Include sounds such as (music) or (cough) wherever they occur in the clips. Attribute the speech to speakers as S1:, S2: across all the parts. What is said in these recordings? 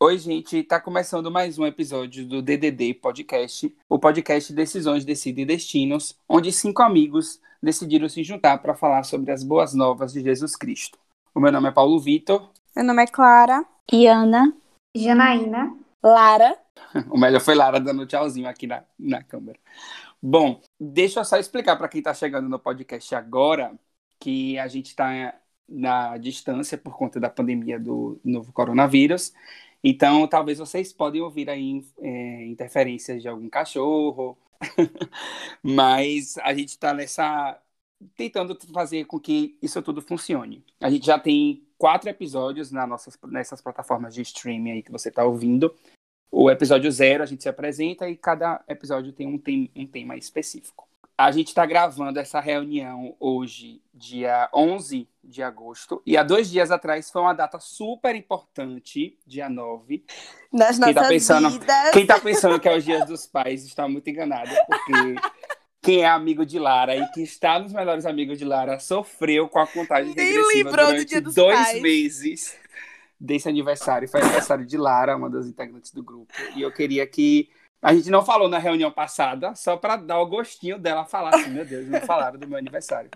S1: Oi, gente, tá começando mais um episódio do DDD Podcast, o podcast Decisões, Decidem Destinos, onde cinco amigos decidiram se juntar para falar sobre as boas novas de Jesus Cristo. O meu nome é Paulo Vitor.
S2: Meu nome é Clara.
S3: Iana.
S4: Janaína.
S2: Lara. (laughs)
S1: O melhor foi Lara dando tchauzinho aqui na, na câmera. Bom, deixa eu só explicar para quem está chegando no podcast agora que a gente está na distância por conta da pandemia do novo coronavírus. Então, talvez vocês podem ouvir aí é, interferências de algum cachorro, (laughs) mas a gente está nessa tentando fazer com que isso tudo funcione. A gente já tem quatro episódios na nossas, nessas plataformas de streaming aí que você está ouvindo. O episódio zero a gente se apresenta e cada episódio tem um, tem, um tema específico. A gente está gravando essa reunião hoje, dia 11 de agosto. E há dois dias atrás foi uma data super importante, dia 9.
S2: Nas
S1: quem
S2: nossas
S1: tá pensando,
S2: vidas.
S1: Quem tá pensando que é os dias dos pais está muito enganado, porque quem é amigo de Lara e que está nos melhores amigos de Lara sofreu com a contagem
S2: Nem
S1: regressiva
S2: lembrou do
S1: durante
S2: dia dos
S1: dois
S2: pais.
S1: meses desse aniversário. Foi aniversário de Lara, uma das integrantes do grupo. E eu queria que a gente não falou na reunião passada, só para dar o gostinho dela falar assim, meu Deus, não falaram do meu aniversário.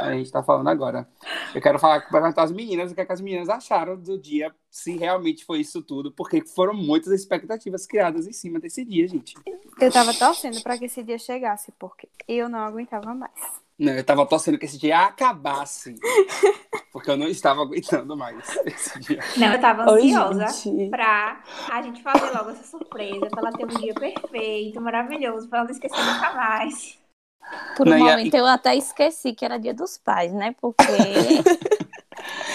S1: A gente tá falando agora. Eu quero falar perguntar às meninas o que, é que as meninas acharam do dia, se realmente foi isso tudo, porque foram muitas expectativas criadas em cima desse dia, gente.
S2: Eu tava torcendo pra que esse dia chegasse, porque eu não aguentava mais.
S1: Não, eu tava torcendo que esse dia acabasse. Porque eu não estava aguentando mais esse dia.
S4: Não, eu tava
S2: Oi,
S4: ansiosa
S2: gente.
S4: pra a gente fazer logo essa surpresa, pra ela ter um dia perfeito, maravilhoso, pra ela não esquecer nunca mais.
S3: Por
S1: Não,
S3: um
S1: e a-
S3: momento eu até esqueci que era dia dos pais, né? Porque.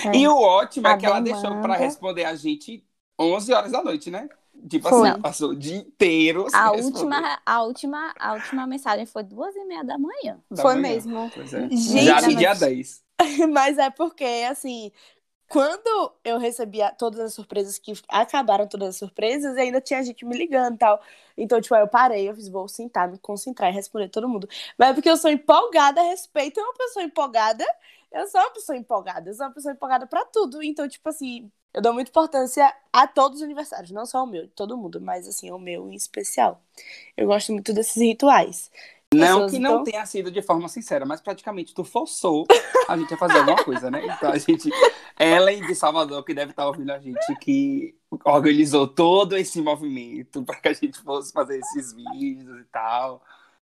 S3: É. (laughs)
S1: E o ótimo é
S3: A
S1: que ela
S3: demanda.
S1: deixou pra responder a gente 11 horas da noite, né? Tipo
S3: Foi.
S1: assim, passou o dia inteiro. sem
S3: A
S1: responder.
S3: última, a, última, a última mensagem foi duas e meia da manhã.
S1: Da
S2: Foi
S1: manhã.
S2: mesmo.
S1: Pois é.
S2: Gente,
S1: Já no dia 10. (laughs)
S2: Mas é porque, assim, quando eu recebia todas as surpresas que acabaram todas as surpresas, ainda tinha gente me ligando e tal. Então, tipo, eu parei, eu fiz, vou sentar, me concentrar e responder todo mundo. Mas é porque eu sou empolgada a respeito, é uma pessoa empolgada. Eu sou uma pessoa empolgada, eu sou uma pessoa empolgada pra tudo. Então, tipo assim, eu dou muita importância a todos os aniversários, não só o meu, de todo mundo, mas assim, o meu em especial. Eu gosto muito desses rituais.
S1: Não que não
S2: então-
S1: tenha sido de forma sincera, mas praticamente tu forçou a gente a fazer alguma coisa, né? Então a gente. Ellen de Salvador, que deve estar ouvindo a gente, que organizou todo esse movimento para que a gente fosse fazer esses vídeos e tal.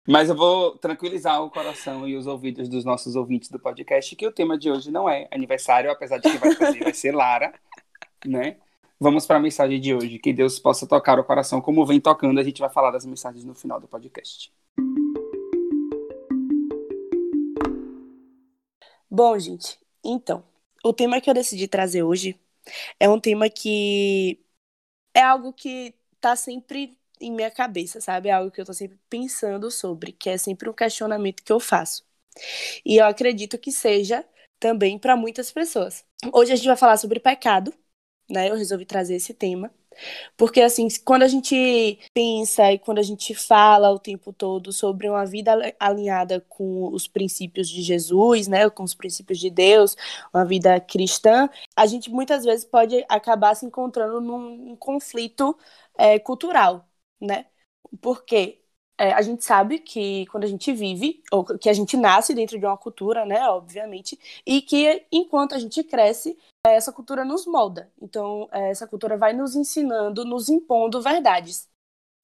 S1: Mas eu vou tranquilizar o coração e os ouvidos dos nossos ouvintes do podcast que o tema de hoje não é aniversário, apesar de que vai fazer, vai ser Lara, né? Vamos para a mensagem de hoje. Que Deus possa tocar o coração como vem tocando. A gente vai falar das mensagens no final do podcast.
S2: Bom, gente, então, o tema que eu decidi trazer hoje é um tema que é algo que tá sempre em minha cabeça, sabe? É algo que eu tô sempre pensando sobre, que é sempre um questionamento que eu faço. E eu acredito que seja também para muitas pessoas. Hoje a gente vai falar sobre pecado, né? Eu resolvi trazer esse tema. Porque, assim, quando a gente pensa e quando a gente fala o tempo todo sobre uma vida alinhada com os princípios de Jesus, né, com os princípios de Deus, uma vida cristã, a gente muitas vezes pode acabar se encontrando num, um conflito é, cultural, né? Porque é, a gente sabe que quando a gente vive, ou que a gente nasce dentro de uma cultura, né, obviamente, e que enquanto a gente cresce, é, essa cultura nos molda. Então, é, essa cultura vai nos ensinando, nos impondo verdades.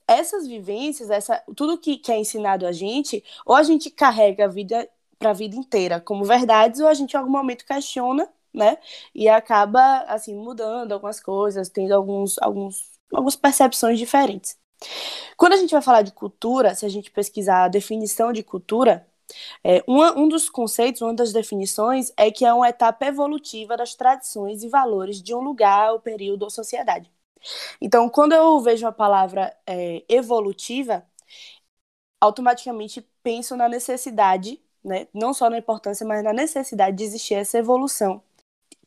S2: Essas vivências, essa, tudo que, que é ensinado a gente, ou a gente carrega a vida para a vida inteira como verdades, ou a gente em algum momento questiona, né? E acaba assim mudando algumas coisas, tendo alguns, alguns, algumas percepções diferentes. Quando a gente vai falar de cultura, se a gente pesquisar a definição de cultura, é, uma- um dos conceitos, uma das definições é que é uma etapa evolutiva das tradições e valores de um lugar, ou período ou sociedade. Então, quando eu vejo a palavra é, evolutiva, automaticamente penso na necessidade, né, não só na importância, mas na necessidade de existir essa evolução.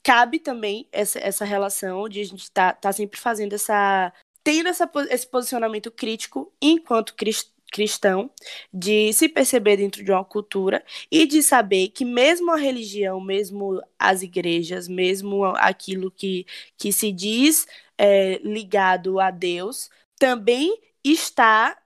S2: Cabe também essa, essa relação de a gente estar tá, tá sempre fazendo essa. Tendo essa, esse posicionamento crítico enquanto cris- cristão, de se perceber dentro de uma cultura e de saber que mesmo a religião, mesmo as igrejas, mesmo aquilo que, que se diz é, ligado a Deus também está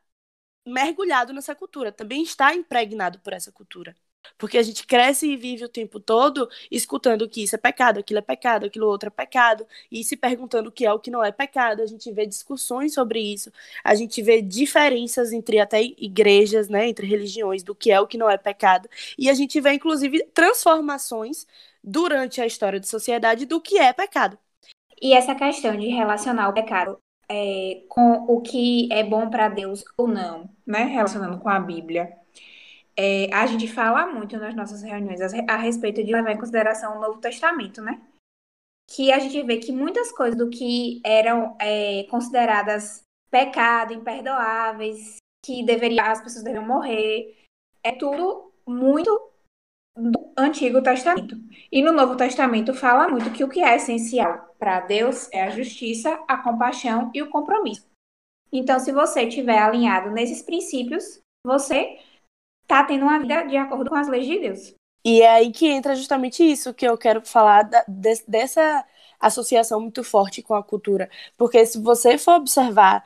S2: mergulhado nessa cultura, também está impregnado por essa cultura. Porque a gente cresce e vive o tempo todo escutando que isso é pecado, aquilo é pecado, aquilo outro é pecado, e se perguntando o que é o que não é pecado. A gente vê discussões sobre isso, a gente vê diferenças entre até igrejas, né, entre religiões, do que é o que não é pecado, e a gente vê, inclusive, transformações durante a história da sociedade do que é pecado.
S4: E essa questão de relacionar o pecado é, com o que é bom para Deus ou não, né? Relacionando com a Bíblia. É, a gente fala muito nas nossas reuniões a, respeito de levar em consideração o Novo Testamento, né? Que a gente vê que muitas coisas do que eram é, consideradas pecado, imperdoáveis, que deveria, as pessoas deveriam morrer, é tudo muito do Antigo Testamento. E no Novo Testamento fala muito que o que é essencial para Deus é a justiça, a compaixão e o compromisso. Então, se você estiver alinhado nesses princípios, você está tendo uma vida de acordo com as leis de Deus.
S2: E é aí que entra justamente isso que eu quero falar da, de, dessa associação muito forte com a cultura. Porque se você for observar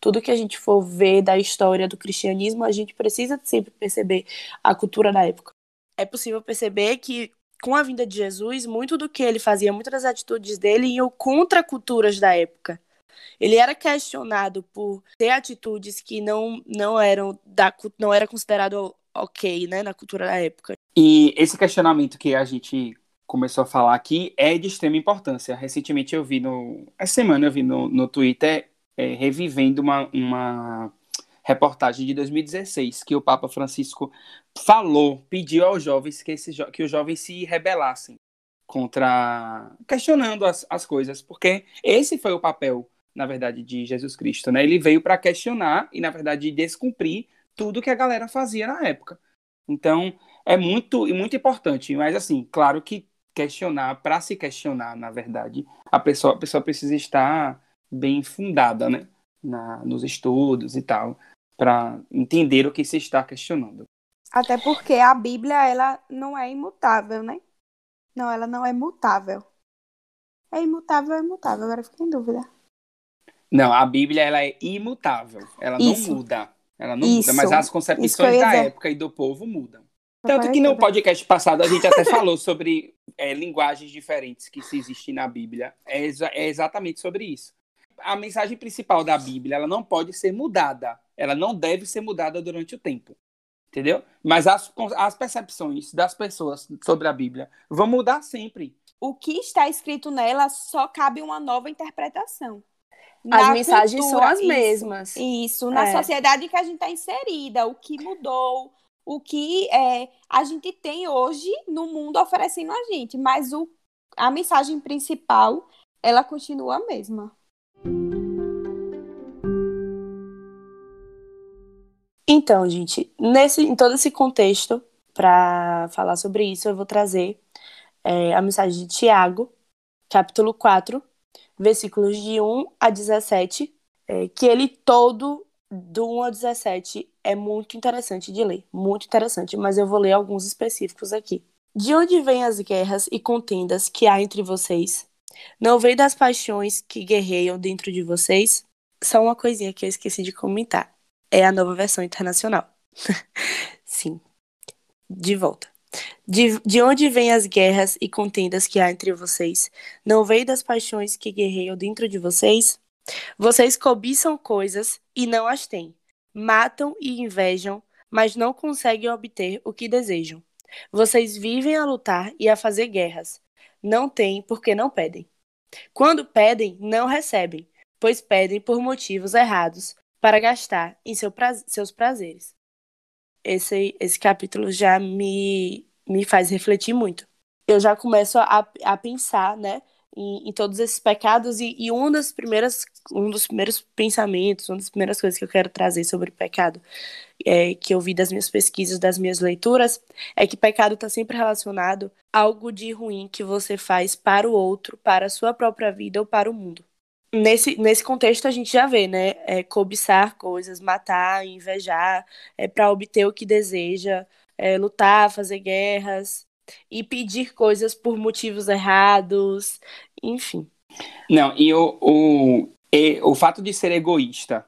S2: tudo que a gente for ver da história do cristianismo, a gente precisa sempre perceber a cultura da época é possível perceber que com a vinda de Jesus, muito do que ele fazia, muitas das atitudes dele iam contra culturas da época. Ele era questionado por ter atitudes que não, não eram da não era considerado ok, né, na cultura da época.
S1: E esse questionamento que a gente começou a falar aqui é de extrema importância. Recentemente eu vi no essa semana eu vi no, no Twitter é, revivendo uma, uma reportagem de 2016 que o Papa Francisco falou, pediu aos jovens que, esse, que os jovens se rebelassem contra questionando as, as coisas, porque esse foi o papel, na verdade, de Jesus Cristo, né? Ele veio para questionar e, na verdade, descumprir tudo que a galera fazia na época. Então, é muito e muito importante, mas assim, claro que questionar, para se questionar, na verdade, a pessoa, a pessoa precisa estar bem fundada, né? Na, nos estudos e tal, para entender o que se está questionando.
S5: Até porque a Bíblia, ela não é imutável, né? Não, ela não é mutável. É imutável, é imutável. Agora fiquei em dúvida.
S1: Não, a Bíblia, ela é imutável. Ela
S5: Isso.
S1: não muda. Ela não
S5: Isso.
S1: muda, mas as concepções da época e do povo mudam. Tanto que no podcast passado a gente até (laughs) falou sobre é, linguagens diferentes que se existem na Bíblia. É, é exatamente sobre isso. A mensagem principal da Bíblia, ela não pode ser mudada. Ela não deve ser mudada durante o tempo. Entendeu? Mas as, as percepções das pessoas sobre a Bíblia vão mudar sempre.
S5: O que está escrito nela só cabe uma nova interpretação.
S2: As
S5: Na
S2: mensagens são
S5: cultura,
S2: as
S5: isso.
S2: mesmas.
S5: Isso, na
S2: É.
S5: sociedade que a gente está inserida, o que mudou, o que é, a gente tem hoje no mundo oferecendo a gente, mas o, a mensagem principal, ela continua a mesma.
S2: Então, gente, nesse, em todo esse contexto, para falar sobre isso, eu vou trazer é, a mensagem de Tiago, capítulo 4, versículos de 1 a 17, é, que ele todo, do 1 a 17, é muito interessante de ler, muito interessante, mas eu vou ler alguns específicos aqui. De onde vêm as guerras e contendas que há entre vocês? Não vem das paixões que guerreiam dentro de vocês? Só uma coisinha que eu esqueci de comentar é a nova versão internacional. (laughs) Sim. De volta. De, de onde vêm as guerras e contendas que há entre vocês? Não vem das paixões que guerreiam dentro de vocês? Vocês cobiçam coisas e não as têm. Matam e invejam, mas não conseguem obter o que desejam. Vocês vivem a lutar e a fazer guerras. Não têm porque não pedem. Quando pedem, não recebem, pois pedem por motivos errados para gastar em seu praz- seus prazeres. Esse, esse capítulo já me, me faz refletir muito. Eu já começo a, a pensar, né, em, em todos esses pecados e, e uma das primeiras, um dos primeiros pensamentos, uma das primeiras coisas que eu quero trazer sobre pecado, é, que eu vi das minhas pesquisas, das minhas leituras, é que pecado está sempre relacionado a algo de ruim que você faz para o outro, para a sua própria vida ou para o mundo nesse, nesse contexto a gente já vê, né? É, cobiçar coisas, matar, invejar, é, para obter o que deseja, é, lutar, fazer guerras e pedir coisas por motivos errados, enfim.
S1: Não, e o, o, e o fato de ser egoísta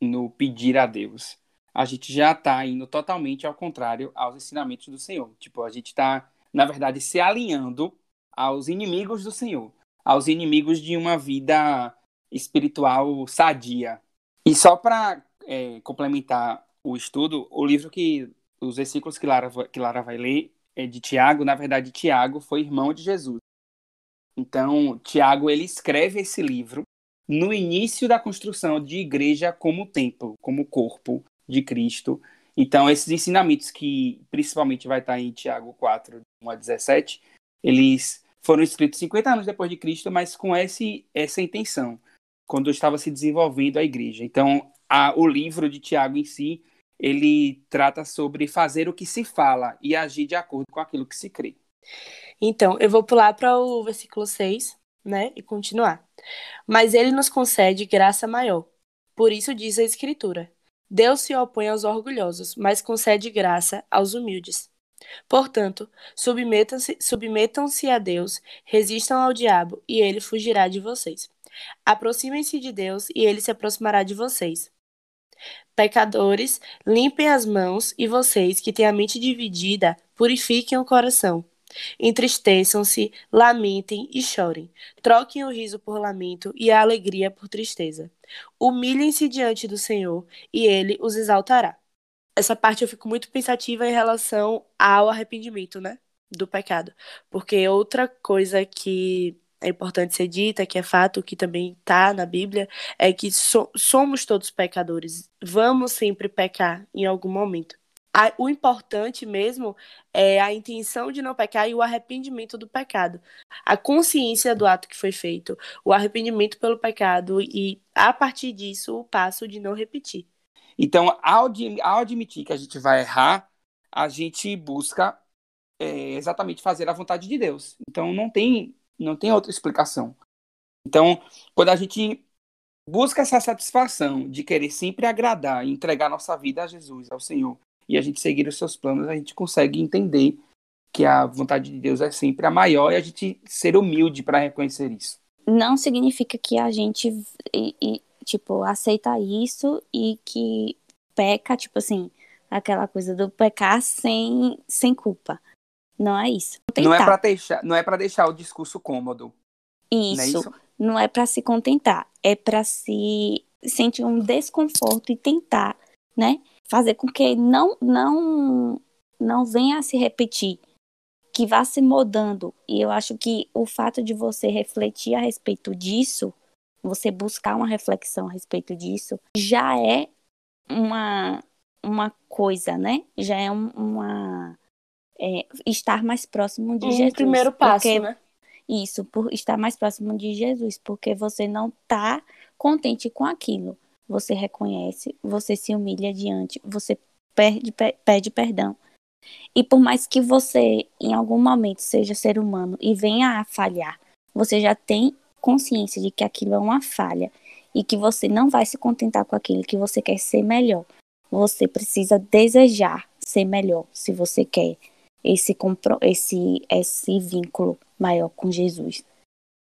S1: no pedir a Deus, a gente já está indo totalmente ao contrário aos ensinamentos do Senhor. Tipo, a gente está, na verdade, se alinhando aos inimigos do Senhor, aos inimigos de uma vida espiritual sadia. E só para é, complementar o estudo, o livro que os versículos que Lara, que Lara vai ler é de Tiago, na verdade, Tiago foi irmão de Jesus. Então, Tiago ele escreve esse livro no início da construção de igreja como templo, como corpo de Cristo. Então, esses ensinamentos que principalmente vai estar em Tiago 4, 1 a 17, eles foram escritos 50 anos depois de Cristo, mas com esse, essa intenção, quando estava se desenvolvendo a igreja. Então, a, o livro de Tiago em si, ele trata sobre fazer o que se fala e agir de acordo com aquilo que se crê.
S2: Então, eu vou pular para o versículo 6, né, e continuar. Mas ele nos concede graça maior. Por isso diz a Escritura: Deus se opõe aos orgulhosos, mas concede graça aos humildes. Portanto, submetam-se submetam a Deus, resistam ao diabo, e ele fugirá de vocês. Aproximem-se de Deus, e ele se aproximará de vocês. Pecadores, limpem as mãos, e vocês que têm a mente dividida, purifiquem o coração. Entristeçam-se, lamentem e chorem. Troquem o riso por lamento e a alegria por tristeza. Humilhem-se diante do Senhor, e ele os exaltará essa parte eu fico muito pensativa em relação ao arrependimento, né? Do pecado. Porque outra coisa que é importante ser dita, que é fato, que também está na Bíblia, é que so somos todos pecadores. Vamos sempre pecar em algum momento. A, o importante mesmo é a intenção de não pecar e o arrependimento do pecado. A consciência do ato que foi feito, o arrependimento pelo pecado e, a partir disso, o passo de não repetir.
S1: Então, ao, ao admitir que a gente vai errar, a gente busca é, exatamente fazer a vontade de Deus. Então, não tem, não tem outra explicação. Então, quando a gente busca essa satisfação de querer sempre agradar e entregar nossa vida a Jesus, ao Senhor, e a gente seguir os seus planos, a gente consegue entender que a vontade de Deus é sempre a maior e a gente ser humilde para reconhecer isso.
S3: Não significa que a gente tipo, aceita isso e que peca, tipo assim, aquela coisa do pecar sem, sem culpa. Não é isso.
S1: Não é para deixar, não é para deixar o discurso cômodo.
S3: Isso. Não é, isso? Não é para se contentar, é para se sentir um desconforto e tentar, né, fazer com que não não não venha a se repetir, que vá se mudando. E eu acho que o fato de você refletir a respeito disso você buscar uma reflexão a respeito disso, já é uma, uma coisa, né? Já é uma. É, estar mais próximo de um Jesus.
S2: primeiro passo,
S3: porque,
S2: né?
S3: Isso, por estar mais próximo de Jesus, porque você não está contente com aquilo. Você reconhece, você se humilha diante, você perde, pede perdão. E por mais que você, em algum momento, seja ser humano e venha a falhar, você já tem consciência de que aquilo é uma falha e que você não vai se contentar com aquilo, que você quer ser melhor. Você precisa desejar ser melhor se você quer esse, esse, esse vínculo maior com Jesus.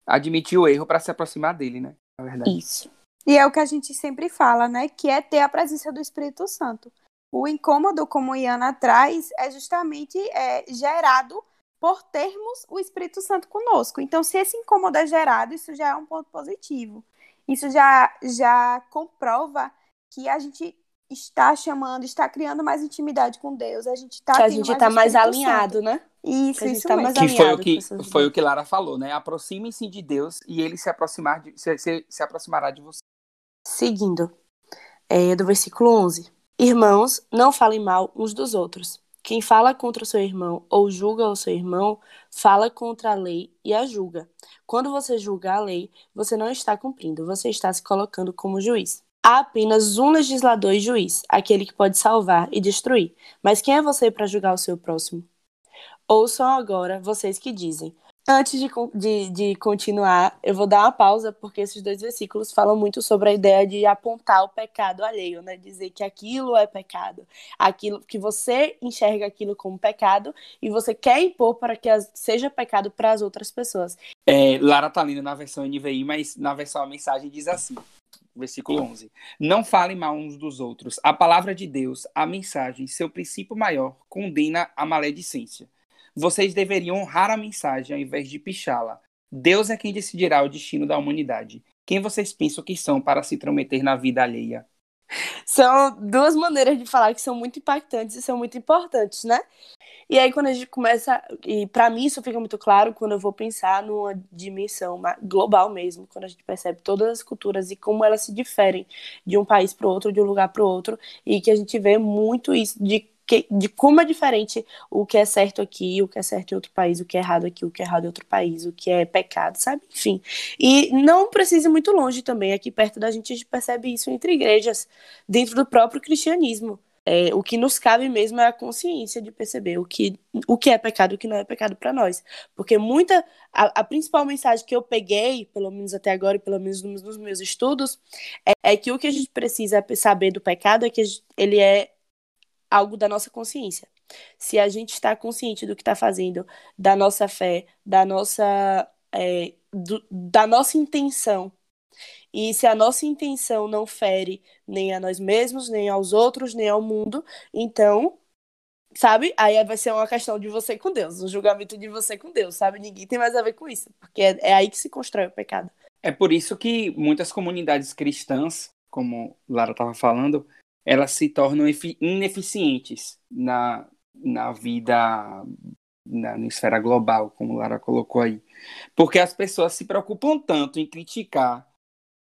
S1: Admitir o erro para se aproximar dele, né? Na verdade.
S3: Isso.
S5: E é o que a gente sempre fala, né? Que é ter a presença do Espírito Santo. O incômodo, como Iana traz, é justamente é, gerado por termos o Espírito Santo conosco. Então, se esse incômodo é gerado, isso já é um ponto positivo. Isso já, já comprova que a gente está chamando, está criando mais intimidade com Deus. A gente está
S2: que a gente está mais, mais alinhado,
S5: Santo.
S2: né?
S5: Isso, isso
S2: tá
S5: mesmo.
S1: Que foi o que foi o que Lara falou, né? Aproximem-se de Deus e ele se aproximar de, se, se, se aproximará de você.
S2: Seguindo, é, do versículo 11. Irmãos, não falem mal uns dos outros. Quem fala contra o seu irmão ou julga o seu irmão, fala contra a lei e a julga. Quando você julga a lei, você não está cumprindo, você está se colocando como juiz. Há apenas um legislador e juiz, aquele que pode salvar e destruir. Mas quem é você para julgar o seu próximo? Ouçam agora vocês que dizem: Antes de, de, de, continuar, eu vou dar uma pausa, porque esses dois versículos falam muito sobre a ideia de apontar o pecado alheio, né? Dizer que aquilo é pecado. Aquilo que você enxerga aquilo como pecado e você quer impor para que seja pecado para as outras pessoas.
S1: É, Lara tá lendo na versão NVI, mas na versão a mensagem diz assim: versículo 11. Não falem mal uns dos outros. A palavra de Deus, a mensagem, seu princípio maior, condena a maledicência. Vocês deveriam honrar a mensagem ao invés de pichá-la. Deus é quem decidirá o destino da humanidade. Quem vocês pensam que são para se intrometer na vida alheia?
S2: São duas maneiras de falar que são muito impactantes e são muito importantes, né? E aí quando a gente começa, e para mim isso fica muito claro quando eu vou pensar numa dimensão global mesmo, quando a gente percebe todas as culturas e como elas se diferem de um país para o outro, de um lugar para o outro, e que a gente vê muito isso de que, de como é diferente o que é certo aqui, o que é certo em outro país, o que é errado aqui, o que é errado em outro país, o que é pecado, sabe? Enfim. E não precisa ir muito longe também. Aqui perto da gente a gente percebe isso entre igrejas, dentro do próprio cristianismo. É, o que nos cabe mesmo é a consciência de perceber o que, o que é pecado e o que não é pecado para nós. Porque muita. A, a, principal mensagem que eu peguei, pelo menos até agora, e pelo menos nos, meus estudos, é, é, que o que a gente precisa saber do pecado é que ele é algo da nossa consciência. Se a gente está consciente do que está fazendo, da nossa fé, da nossa, é, do, da nossa intenção, e se a nossa intenção não fere nem a nós mesmos, nem aos outros, nem ao mundo, então, sabe? Aí vai ser uma questão de você com Deus, um julgamento de você com Deus, sabe? Ninguém tem mais a ver com isso, porque é, é aí que se constrói o pecado.
S1: É por isso que muitas comunidades cristãs, como Lara estava falando, elas se tornam ineficientes na, na vida na, na esfera global, como Lara colocou aí. Porque as pessoas se preocupam tanto em criticar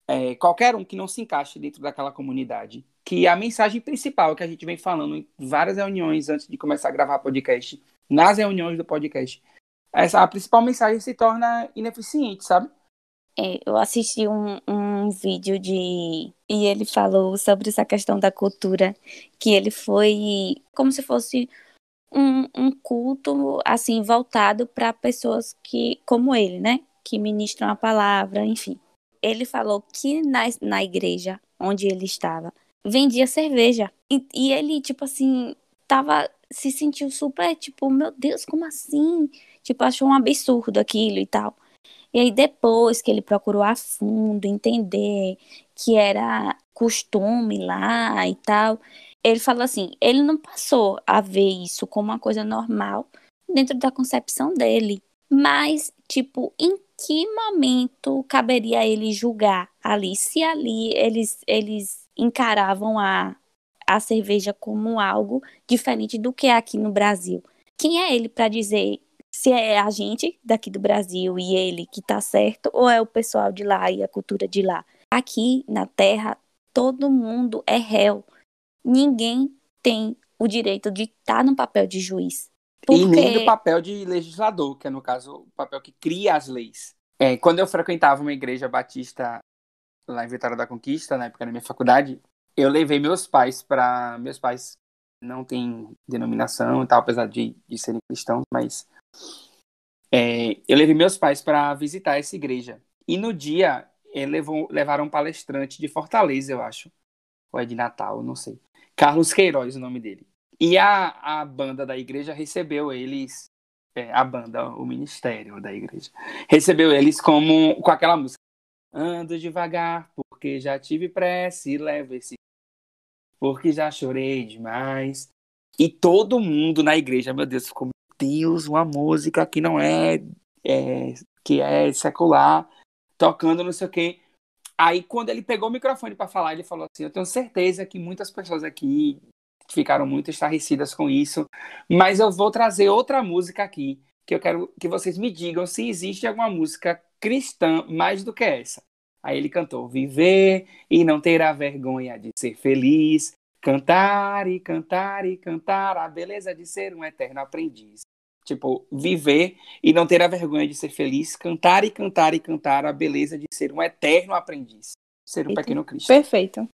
S1: é, qualquer um que não se encaixe dentro daquela comunidade, que a mensagem principal que a gente vem falando em várias reuniões antes de começar a gravar podcast, nas reuniões do podcast, essa a principal mensagem se torna ineficiente, sabe?
S3: É, eu assisti um, um vídeo de. E ele falou sobre essa questão da cultura, que ele foi como se fosse um, um culto, assim, voltado para pessoas que, como ele, né? Que ministram a palavra, enfim. Ele falou que na, na igreja onde ele estava, vendia cerveja. E, e ele, tipo assim, tava. Se sentiu super, tipo, meu Deus, como assim? Tipo, achou um absurdo aquilo e tal. E aí, depois que ele procurou a fundo entender que era costume lá e tal, ele falou assim: ele não passou a ver isso como uma coisa normal dentro da concepção dele. Mas, tipo, em que momento caberia ele julgar ali? Se ali eles, eles encaravam a, a cerveja como algo diferente do que é aqui no Brasil. Quem é ele para dizer se é a gente daqui do Brasil e ele que tá certo, ou é o pessoal de lá e a cultura de lá. Aqui na Terra, todo mundo é réu. Ninguém tem o direito de estar tá no papel de juiz.
S1: Porque... E nem do papel de legislador, que é, no caso, o papel que cria as leis. É, quando eu frequentava uma igreja batista lá em Vitória da Conquista, na época da minha faculdade, eu levei meus pais para. Meus pais não têm denominação e tal, apesar de, de serem cristãos, mas é, eu levei meus pais para visitar essa igreja. E no dia, levou, levaram um palestrante de Fortaleza, eu acho. Ou é de Natal, não sei. Carlos Queiroz, o nome dele. E a, a banda da igreja recebeu eles, é, a banda, o ministério da igreja, recebeu eles como com aquela música. Ando devagar, porque já tive pressa e levo esse. Porque já chorei demais. E todo mundo na igreja, meu Deus, ficou Deus, uma música que não é, é que é secular, tocando não sei o quê. Aí, quando ele pegou o microfone para falar, ele falou assim: Eu tenho certeza que muitas pessoas aqui ficaram muito estarrecidas com isso, mas eu vou trazer outra música aqui, que eu quero que vocês me digam se existe alguma música cristã mais do que essa. Aí ele cantou: Viver e não ter a vergonha de ser feliz, cantar e cantar e cantar a beleza de ser um eterno aprendiz. Tipo, viver e não ter a vergonha de ser feliz, cantar e cantar e cantar a beleza de ser um eterno aprendiz, ser um pequeno Cristo.
S5: Perfeito.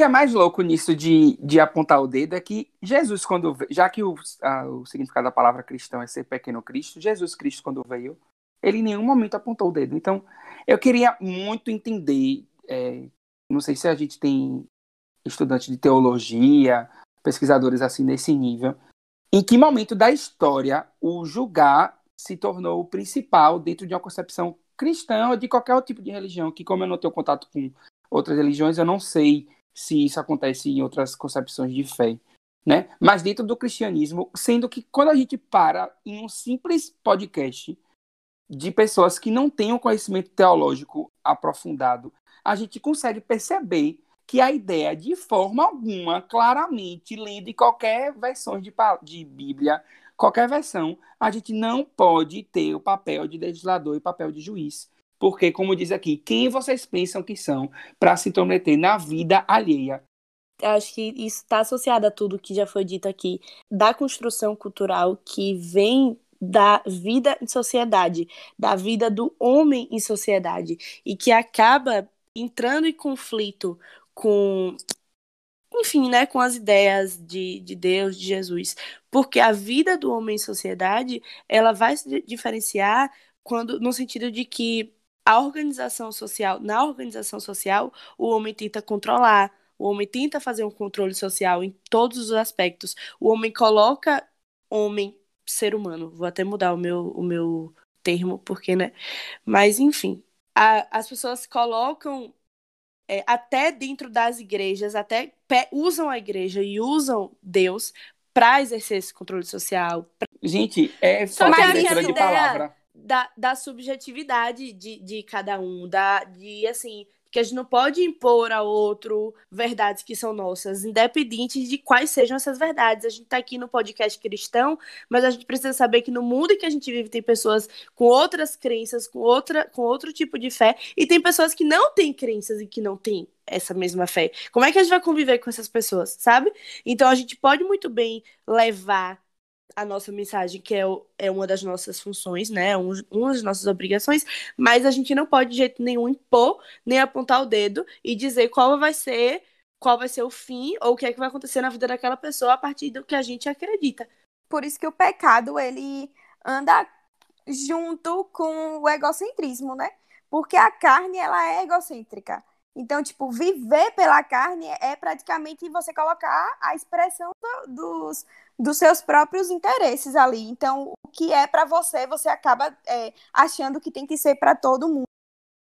S1: Que é mais louco nisso de, de apontar o dedo é que Jesus, quando veio, já que o, a, o significado da palavra cristão é ser pequeno Cristo, Jesus Cristo, quando veio, ele em nenhum momento apontou o dedo. Então, eu queria muito entender, é, não sei se a gente tem estudantes de teologia, pesquisadores assim nesse nível, em que momento da história o julgar se tornou o principal dentro de uma concepção cristã ou de qualquer tipo de religião, que como eu não tenho contato com outras religiões, eu não sei se isso acontece em outras concepções de fé, né? Mas dentro do cristianismo, sendo que quando a gente para em um simples podcast de pessoas que não têm um conhecimento teológico aprofundado, a gente consegue perceber que a ideia, de forma alguma, claramente, lendo em qualquer versão de, de Bíblia, qualquer versão, a gente não pode ter o papel de legislador e papel de juiz. Porque, como diz aqui, quem vocês pensam que são para se intrometer na vida alheia?
S2: Acho que isso está associado a tudo que já foi dito aqui, da construção cultural que vem da vida em sociedade, da vida do homem em sociedade, e que acaba entrando em conflito com, enfim, né, com as ideias de, de Deus, de Jesus. Porque a vida do homem em sociedade, ela vai se diferenciar quando, no sentido de que a organização social, na organização social, o homem tenta controlar, o homem tenta fazer um controle social em todos os aspectos. O homem coloca homem, ser humano. Vou até mudar o meu, o meu termo, porque, né? Mas, enfim, a, as pessoas colocam é, até dentro das igrejas, até usam a igreja e usam Deus para exercer esse controle social. Pra...
S1: Gente, é de leitura de palavra
S2: da, da subjetividade de, de cada um, da, de assim, que a gente não pode impor a outro verdades que são nossas, independentes de quais sejam essas verdades. A gente está aqui no podcast cristão, mas a gente precisa saber que no mundo que a gente vive tem pessoas com outras crenças, com, outra, com outro tipo de fé, e tem pessoas que não têm crenças e que não têm essa mesma fé. Como é que a gente vai conviver com essas pessoas, sabe? Então a gente pode muito bem levar a nossa mensagem, que é, é uma das nossas funções, né? Um, uma das nossas obrigações, mas a gente não pode de jeito nenhum impor, nem apontar o dedo e dizer qual vai ser, qual vai ser o fim ou o que é que vai acontecer na vida daquela pessoa a partir do que a gente acredita.
S5: Por isso que o pecado, ele anda junto com o egocentrismo, né? Porque a carne, ela é egocêntrica. Então, tipo, viver pela carne é praticamente você colocar a expressão do, dos, dos seus próprios interesses ali. Então, o que é para você, você acaba é, achando que tem que ser para todo mundo.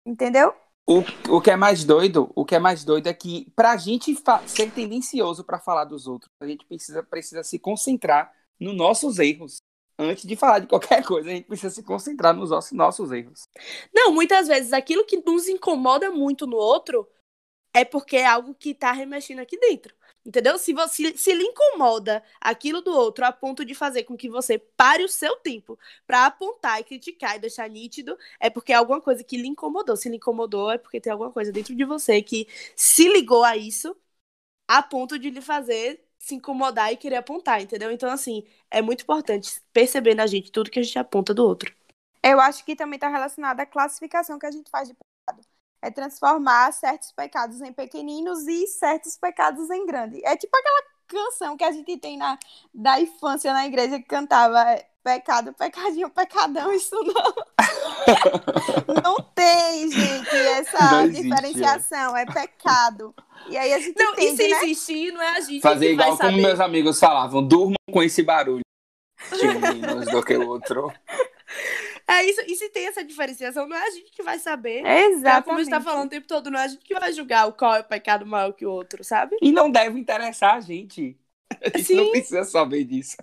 S5: Entendeu?
S1: O, o que é mais doido, o que é mais doido é que pra gente ser tendencioso para falar dos outros, a gente precisa, precisa se concentrar nos nossos erros. Antes de falar de qualquer (laughs) coisa, a gente precisa se concentrar nos nossos, nossos erros.
S2: Não, muitas vezes aquilo que nos incomoda muito no outro é porque é algo que tá remexendo aqui dentro. Entendeu? Se, você, se lhe incomoda aquilo do outro a ponto de fazer com que você pare o seu tempo para apontar e criticar e deixar nítido, é porque é alguma coisa que lhe incomodou. Se lhe incomodou, é porque tem alguma coisa dentro de você que se ligou a isso a ponto de lhe fazer se incomodar e querer apontar, entendeu? Então, assim, é muito importante perceber na gente tudo que a gente aponta do outro.
S5: Eu acho que também está relacionado à classificação que a gente faz de é transformar certos pecados em pequeninos e certos pecados em grandes. É tipo aquela canção que a gente tem na, da infância na igreja que cantava é, pecado, pecadinho, pecadão, (laughs) isso não. não tem, gente, essa existe, diferenciação, é. é. pecado. E aí a gente
S2: não,
S5: entende,
S2: e se
S5: né?
S2: existir, não é a gente
S1: Fazer
S2: que
S1: igual
S2: vai
S1: como
S2: saber.
S1: meus amigos falavam, durmam com esse barulho. Tinha menos do que o outro. (laughs)
S2: É isso, e se tem essa diferenciação, não é a gente que vai saber.
S5: Exatamente.
S2: Como a gente tá falando o tempo todo, não é a gente que vai julgar o qual é o pecado maior que o outro, sabe?
S1: E não deve interessar a gente. A gente
S2: Sim.
S1: não precisa saber disso.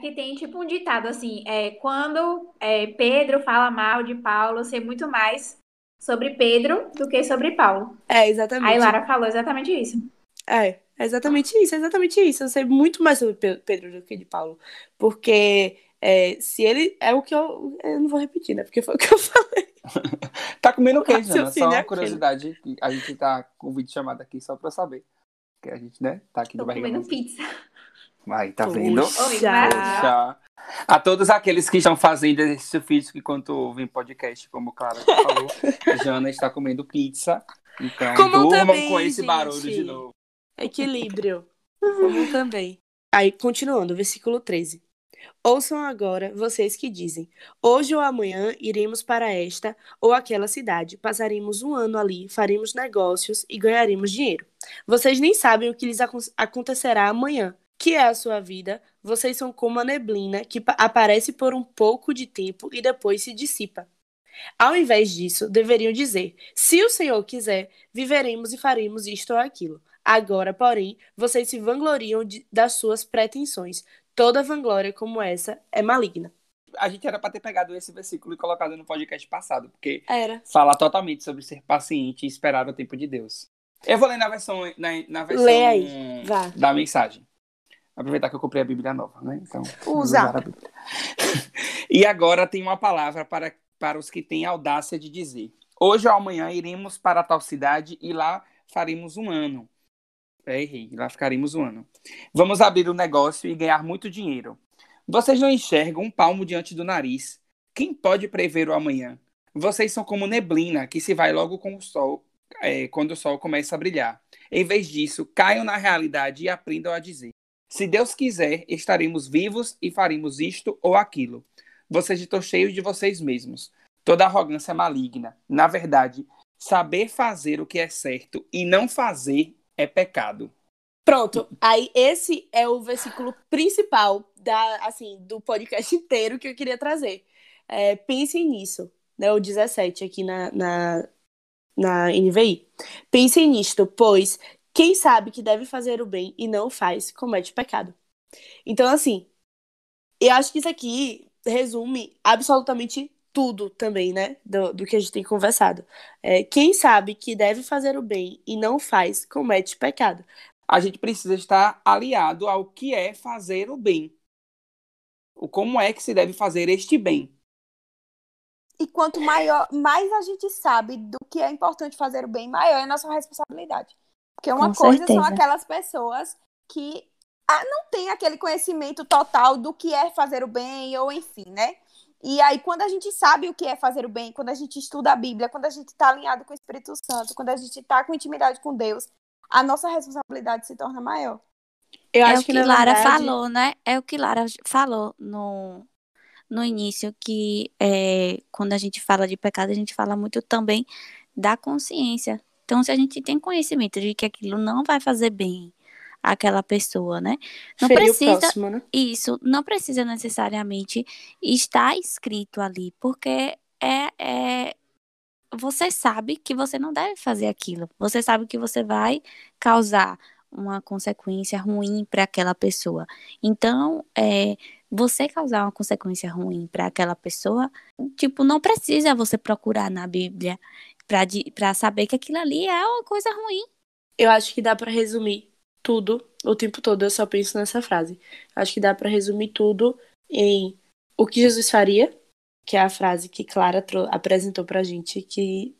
S4: Que tem tipo um ditado assim, é, quando é, Pedro fala mal de Paulo, sei muito mais sobre Pedro do que sobre Paulo.
S2: É, exatamente.
S4: Aí Lara falou exatamente isso.
S2: É, é exatamente isso, é exatamente isso. Eu sei muito mais sobre Pe- Pedro do que de Paulo. Porque é, se ele. É o que eu. Eu não vou repetir, né? Porque foi o que eu falei. (laughs)
S1: Tá comendo o quê, Jana? Só
S2: raciocínio é
S1: uma
S2: aquele.
S1: curiosidade. que A gente tá com vídeo chamado aqui só pra saber. Que a gente, né? Tá aqui
S4: Tô
S1: barriga.
S4: comendo pizza.
S1: Aí, tá vendo?
S2: Poxa.
S1: A todos aqueles que estão fazendo exercício físico enquanto ouvem podcast, como Clara já falou, Jana está comendo pizza. Então,
S2: Comam
S1: durmam
S2: também,
S1: com esse barulho
S2: gente.
S1: de novo.
S2: Equilíbrio. Comum também. Aí, continuando, versículo 13. Ouçam agora vocês que dizem: Hoje ou amanhã iremos para esta ou aquela cidade, passaremos um ano ali, faremos negócios e ganharemos dinheiro. Vocês nem sabem o que lhes acon- acontecerá amanhã. Que é a sua vida? Vocês são como a neblina que pa- aparece por um pouco de tempo e depois se dissipa. Ao invés disso, deveriam dizer: Se o Senhor quiser, viveremos e faremos isto ou aquilo. Agora, porém, vocês se vangloriam de- das suas pretensões. Toda vanglória como essa é maligna.
S1: A gente era para ter pegado esse versículo e colocado no podcast passado, porque
S2: Era.
S1: fala totalmente sobre ser paciente e esperar o tempo de Deus. Eu vou ler na versão, na, na versão
S2: Lê aí, vá.
S1: da mensagem. Aproveitar que eu comprei a Bíblia nova, né? Então, usar Bíblia. (laughs) e agora tem uma palavra para, para os que têm audácia de dizer: Hoje ou amanhã iremos para tal cidade e lá faremos um ano. Errei, lá ficaremos um ano. Vamos abrir um negócio e ganhar muito dinheiro. Vocês não enxergam um palmo diante do nariz. Quem pode prever o amanhã? Vocês são como neblina que se vai logo com o sol, é, quando o sol começa a brilhar. Em vez disso, caiam na realidade e aprendam a dizer: Se Deus quiser, estaremos vivos e faremos isto ou aquilo. Vocês estão cheios de vocês mesmos. Toda arrogância é maligna. Na verdade, saber fazer o que é certo e não fazer é pecado.
S2: Pronto. Aí esse é o versículo principal da, assim, do podcast (laughs) inteiro que eu queria trazer. É, pensem nisso, né? O 17 aqui na, na, na NVI. Pensem nisto, pois quem sabe que deve fazer o bem e não faz, comete pecado. Então, assim, eu acho que isso aqui resume absolutamente tudo também, né? Do, do que a gente tem conversado. É, quem sabe que deve fazer o bem e não faz, comete pecado.
S1: A gente precisa estar aliado ao que é fazer o bem. O como é que se deve fazer este bem.
S5: E quanto maior, mais a gente sabe do que é importante fazer o bem, maior é a nossa responsabilidade. Porque uma
S3: Com
S5: coisa são
S3: certeza.
S5: aquelas pessoas que ah, não têm aquele conhecimento total do que é fazer o bem, ou enfim, né? E aí, quando a gente sabe o que é fazer o bem, quando a gente estuda a Bíblia, quando a gente está alinhado com o Espírito Santo, quando a gente está com intimidade com Deus, a nossa responsabilidade se torna maior.
S2: Eu
S3: é
S2: acho
S3: o
S2: que,
S3: que, Lara
S2: verdade,
S3: falou, né? É o que Lara falou no, no início, que é, quando a gente fala de pecado, a gente fala muito também da consciência. Então, se a gente tem conhecimento de que aquilo não vai fazer bem àquela pessoa, né? Não precisa
S2: próximo, né?
S3: isso não precisa necessariamente estar escrito ali, porque é, é você sabe que você não deve fazer aquilo. Você sabe que você vai causar uma consequência ruim para aquela pessoa. Então, é, você causar uma consequência ruim para aquela pessoa, tipo, não precisa você procurar na Bíblia para saber que aquilo ali é uma coisa ruim.
S2: Eu acho que dá pra resumir tudo o tempo todo. Eu só penso nessa frase. Acho que dá pra resumir tudo em o que Jesus faria, que é a frase que Clara apresentou pra gente, que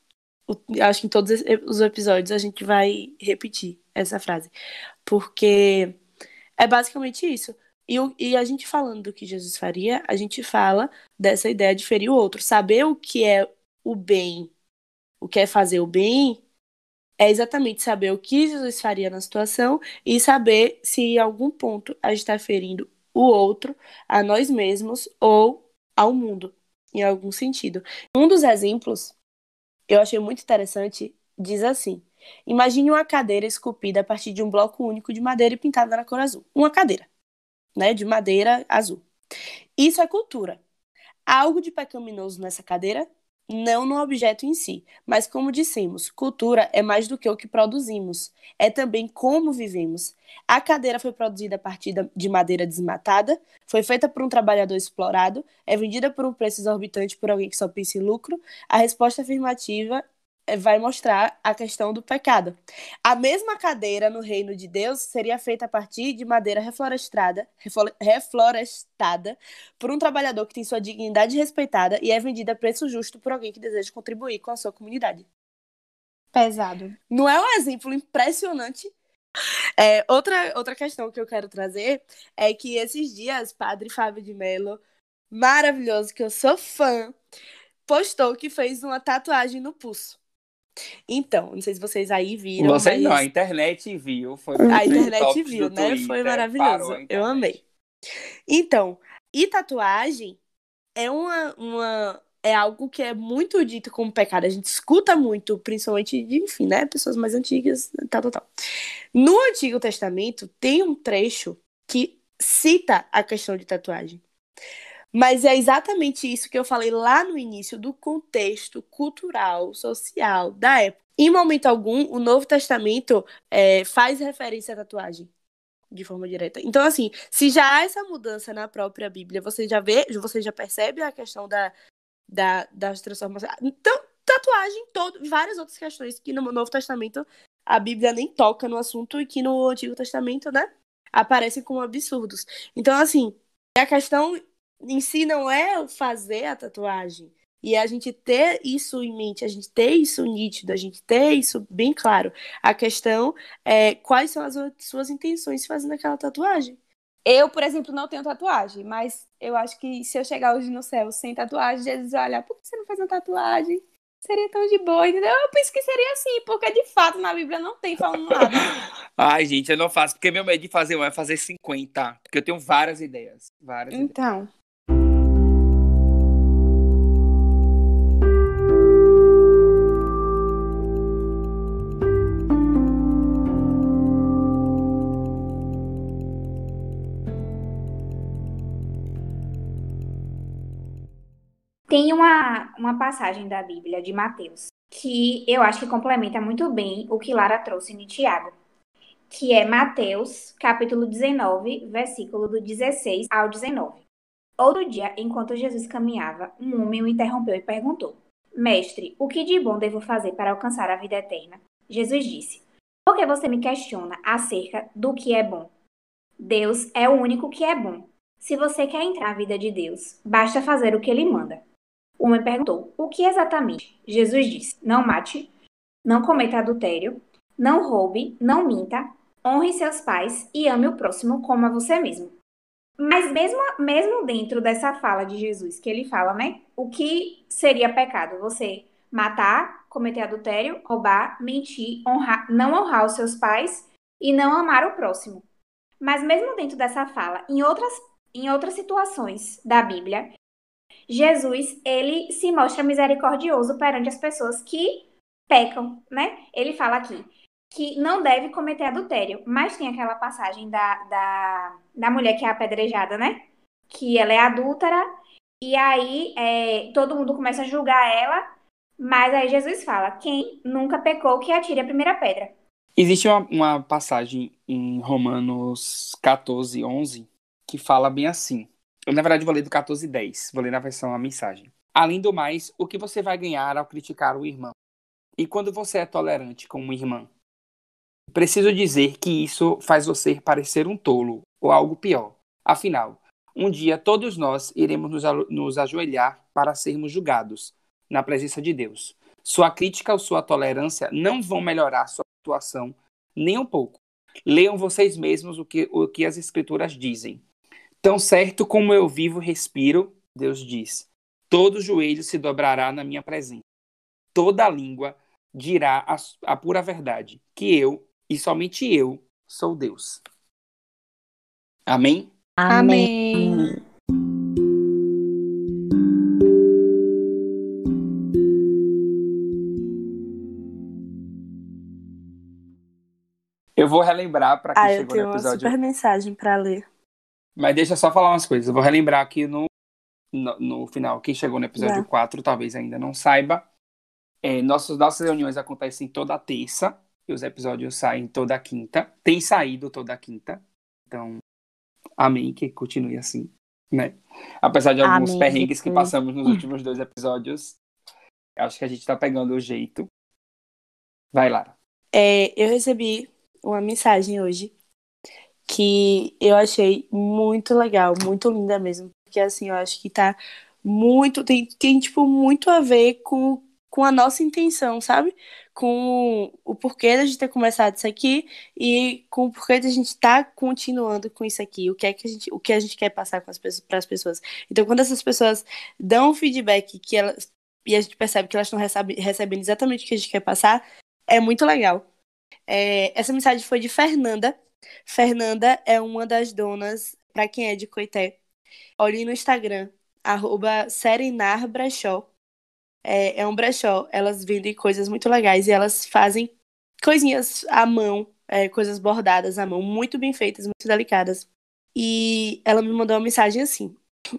S2: acho que em todos os- os episódios a gente vai repetir essa frase, porque é basicamente isso. E, e a gente falando do que Jesus faria, a gente fala dessa ideia de ferir o outro, saber o que é o bem, o que é fazer o bem, é exatamente saber o que Jesus faria na situação e saber se em algum ponto a gente está ferindo o outro, a nós mesmos ou ao mundo, em algum sentido. Um dos exemplos, eu achei muito interessante, diz assim: Imagine uma cadeira esculpida a partir de um bloco único de madeira e pintada na cor azul. Uma cadeira, né, de madeira azul. Isso é cultura. Há algo de pecaminoso nessa cadeira? Não no objeto em si, mas como dissemos, cultura é mais do que o que produzimos, é também como vivemos. A cadeira foi produzida a partir de madeira desmatada, foi feita por um trabalhador explorado, é vendida por um preço exorbitante por alguém que só pensa em lucro. A resposta afirmativa vai mostrar a questão do pecado. A mesma cadeira no reino de Deus seria feita a partir de madeira reflorestada, reflo- reflorestada por um trabalhador que tem sua dignidade respeitada e é vendida a preço justo por alguém que deseja contribuir com a sua comunidade.
S5: Pesado.
S2: Não é um exemplo impressionante? É, outra, outra questão que eu quero trazer é que esses dias, Padre Fábio de Mello, maravilhoso, que eu sou fã, postou que fez uma tatuagem no pulso. Então, não sei se vocês aí viram.
S1: Vocês não,
S2: mas
S1: a internet viu. Foi
S2: a internet viu, né?
S1: Twitter,
S2: Foi maravilhoso. Eu amei. Então, e tatuagem é uma, uma é algo que é muito dito como pecado. A gente escuta muito, principalmente, de, enfim, né? Pessoas mais antigas, tal, tal, tal. No Antigo Testamento tem um trecho que cita a questão de tatuagem. Mas é exatamente isso que eu falei lá no início do contexto cultural, social da época. Em momento algum, o Novo Testamento é, faz referência à tatuagem de forma direta. Então, assim, se já há essa mudança na própria Bíblia, você já vê, você já percebe a questão da, da, das transformações. Então, tatuagem, todo, várias outras questões que no Novo Testamento a Bíblia nem toca no assunto e que no Antigo Testamento, né, aparecem como absurdos. Então, assim, a questão em si não é o fazer a tatuagem. E a gente ter isso em mente, a gente ter isso nítido, a gente ter isso bem claro. A questão é quais são as suas intenções fazendo aquela tatuagem.
S5: Eu, por exemplo, não tenho tatuagem, mas eu acho que se eu chegar hoje no céu sem tatuagem, Jesus vai olhar, por que você não faz uma tatuagem? Seria tão de boa, entendeu? Eu penso que seria assim, porque de fato na Bíblia não tem falando nada. (laughs)
S1: Ai, gente, eu não faço, porque meu medo de fazer um é fazer 50. Porque eu tenho várias ideias. Várias ideias.
S4: Tem uma, uma passagem da Bíblia de Mateus que eu acho que complementa muito bem o que Lara trouxe em Tiago, que é Mateus, capítulo 19, versículo do 16 ao 19. Outro dia, enquanto Jesus caminhava, um homem o interrompeu e perguntou: Mestre, o que de bom devo fazer para alcançar a vida eterna? Jesus disse: Por que você me questiona acerca do que é bom? Deus é o único que é bom. Se você quer entrar na vida de Deus, basta fazer o que ele manda. Homem perguntou: O que exatamente? Jesus disse: Não mate, não cometa adultério, não roube, não minta, honre seus pais e ame o próximo como a você mesmo. Mas mesmo, mesmo dentro dessa fala de Jesus, que ele fala, né? O que seria pecado? Você matar, cometer adultério, roubar, mentir, honrar, não honrar os seus pais e não amar o próximo. Mas mesmo dentro dessa fala, em outras, em outras situações da Bíblia, Jesus, ele se mostra misericordioso perante as pessoas que pecam, né? Ele fala aqui que não deve cometer adultério, mas tem aquela passagem da, da, da mulher que é apedrejada, né? Que ela é adúltera, e aí é, todo mundo começa a julgar ela, mas aí Jesus fala: quem nunca pecou, que atire a primeira pedra.
S1: Existe uma, uma passagem em Romanos 14, 11, que fala bem assim. Eu, na verdade, vou ler do 14, 10. Vou ler na versão a mensagem. Além do mais, o que você vai ganhar ao criticar o irmão? E quando você é tolerante com uma irmã? Preciso dizer que isso faz você parecer um tolo, ou algo pior. Afinal, um dia todos nós iremos nos, nos ajoelhar para sermos julgados na presença de Deus. Sua crítica ou sua tolerância não vão melhorar sua situação nem um pouco. Leiam vocês mesmos o que, o que as escrituras dizem. Tão certo como eu vivo e respiro, Deus diz, todo joelho se dobrará na minha presença. Toda língua dirá a, a pura verdade, que eu, e somente eu, sou Deus. Amém?
S5: Amém.
S1: Eu vou relembrar para quem
S2: Ah, eu
S1: chegou
S2: tenho
S1: no
S2: uma
S1: episódio.
S2: super mensagem pra ler.
S1: Mas deixa eu só falar umas coisas. Eu vou relembrar aqui no, no, no final. Quem chegou no episódio
S2: Tá.
S1: 4 talvez ainda não saiba. É, nossos, nossas reuniões acontecem toda terça. E os episódios saem toda quinta. Tem saído toda quinta. Então, amém, que continue assim. Né? Apesar de alguns
S3: Amém,
S1: perrengues que passamos nos últimos dois episódios, acho que a gente tá pegando o jeito. Vai, Lara.
S2: É, eu recebi uma mensagem hoje que eu achei muito legal, muito linda mesmo. Porque assim, eu acho que tá muito. Tem, tem tipo, muito a ver com, com a nossa intenção, sabe? Com o porquê da gente ter começado isso aqui e com o porquê da gente estar continuando com isso aqui. O que é que a gente, o que a gente quer passar para as pessoas. Então, quando essas pessoas dão um feedback que elas e a gente percebe que elas estão recebe, recebendo exatamente o que a gente quer passar, é muito legal. É, essa mensagem foi de Fernanda. Fernanda é uma das donas, para quem é de Coité, olhe no Instagram, arroba Serenar Brechó. É, é um brechó, elas vendem coisas muito legais e elas fazem coisinhas à mão, é, coisas bordadas à mão, muito bem feitas, muito delicadas. E ela me mandou uma mensagem assim: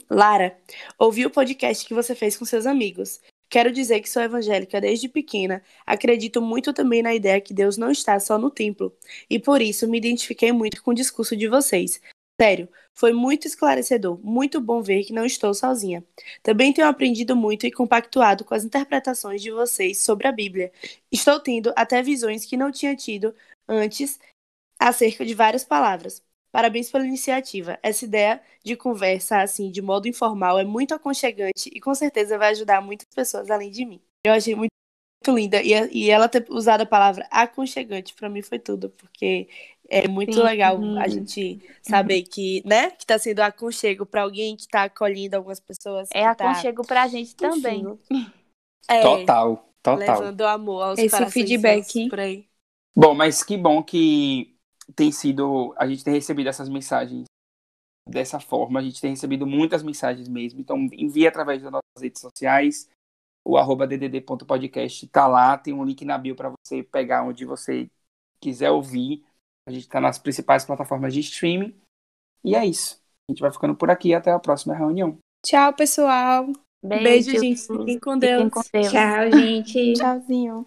S2: Lara, ouvi o podcast que você fez com seus amigos. Quero dizer que sou evangélica desde pequena. Acredito muito também na ideia que Deus não está só no templo. E por isso me identifiquei muito com o discurso de vocês. Sério, foi muito esclarecedor, muito bom ver que não estou sozinha. Também tenho aprendido muito e compactuado com as interpretações de vocês sobre a Bíblia. Estou tendo até visões que não tinha tido antes acerca de várias palavras. Parabéns pela iniciativa. Essa ideia de conversa assim, de modo informal, é muito aconchegante e com certeza vai ajudar muitas pessoas além de mim. Eu achei muito, muito linda e, e ela ter usado a palavra aconchegante para mim foi tudo, porque é muito
S3: Sim.
S2: legal
S3: Uhum.
S2: a gente saber que, né, que tá sendo aconchego para alguém que tá acolhendo algumas pessoas.
S3: É
S2: tá,
S3: aconchego pra gente também. (laughs)
S2: é,
S1: Total, total.
S2: levando amor aos
S5: Esse feedback.
S2: por aí.
S1: Bom, mas que bom que tem sido. A gente tem recebido essas mensagens dessa forma. A gente tem recebido muitas mensagens mesmo. Então, envie através das nossas redes sociais. O arroba ddd.podcast tá lá. Tem um link na bio para você pegar onde você quiser ouvir. A gente tá nas principais plataformas de streaming. E é isso. A gente vai ficando por aqui. Até a próxima reunião.
S5: Tchau, pessoal.
S3: Beijo,
S2: Beijo, gente. Fiquem com Deus.
S3: Fiquem com Deus.
S4: Tchau, gente.
S5: Tchauzinho.